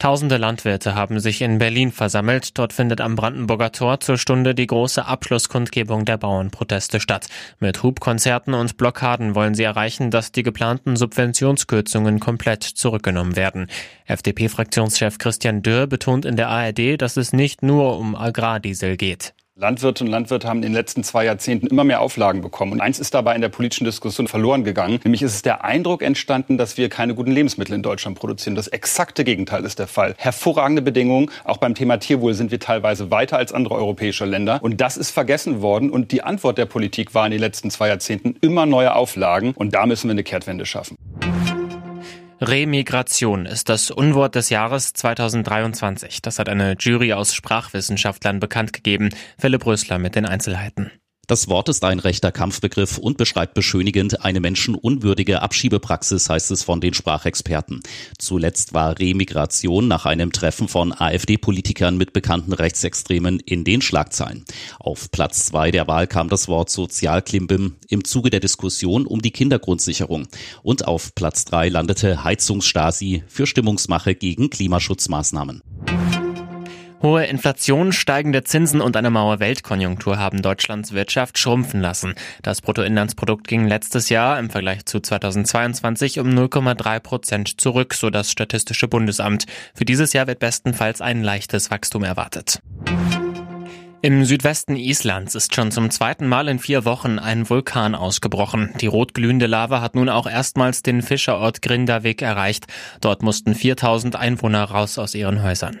Tausende Landwirte haben sich in Berlin versammelt. Dort findet am Brandenburger Tor zur Stunde die große Abschlusskundgebung der Bauernproteste statt. Mit Hubkonzerten und Blockaden wollen sie erreichen, dass die geplanten Subventionskürzungen komplett zurückgenommen werden. FDP-Fraktionschef Christian Dürr betont in der ARD, dass es nicht nur um Agrardiesel geht. Landwirte und Landwirte haben in den letzten zwei Jahrzehnten immer mehr Auflagen bekommen. Und eins ist dabei in der politischen Diskussion verloren gegangen. Nämlich ist es der Eindruck entstanden, dass wir keine guten Lebensmittel in Deutschland produzieren. Das exakte Gegenteil ist der Fall. Hervorragende Bedingungen. Auch beim Thema Tierwohl sind wir teilweise weiter als andere europäische Länder. Und das ist vergessen worden. Und die Antwort der Politik war in den letzten zwei Jahrzehnten immer neue Auflagen. Und da müssen wir eine Kehrtwende schaffen. Remigration ist das Unwort des Jahres 2023. Das hat eine Jury aus Sprachwissenschaftlern bekannt gegeben. Philipp Rösler mit den Einzelheiten. Das Wort ist ein rechter Kampfbegriff und beschreibt beschönigend eine menschenunwürdige Abschiebepraxis, heißt es von den Sprachexperten. Zuletzt war Remigration nach einem Treffen von AfD-Politikern mit bekannten Rechtsextremen in den Schlagzeilen. Auf Platz zwei der Wahl kam das Wort Sozialklimbim im Zuge der Diskussion um die Kindergrundsicherung. Und auf Platz drei landete Heizungsstasi für Stimmungsmache gegen Klimaschutzmaßnahmen. Hohe Inflation, steigende Zinsen und eine Mauer Weltkonjunktur haben Deutschlands Wirtschaft schrumpfen lassen. Das Bruttoinlandsprodukt ging letztes Jahr im Vergleich zu 2022 um 0,3 Prozent zurück, so das Statistische Bundesamt. Für dieses Jahr wird bestenfalls ein leichtes Wachstum erwartet. Im Südwesten Islands ist schon zum zweiten Mal in vier Wochen ein Vulkan ausgebrochen. Die rotglühende Lava hat nun auch erstmals den Fischerort Grindavik erreicht. Dort mussten 4000 Einwohner raus aus ihren Häusern.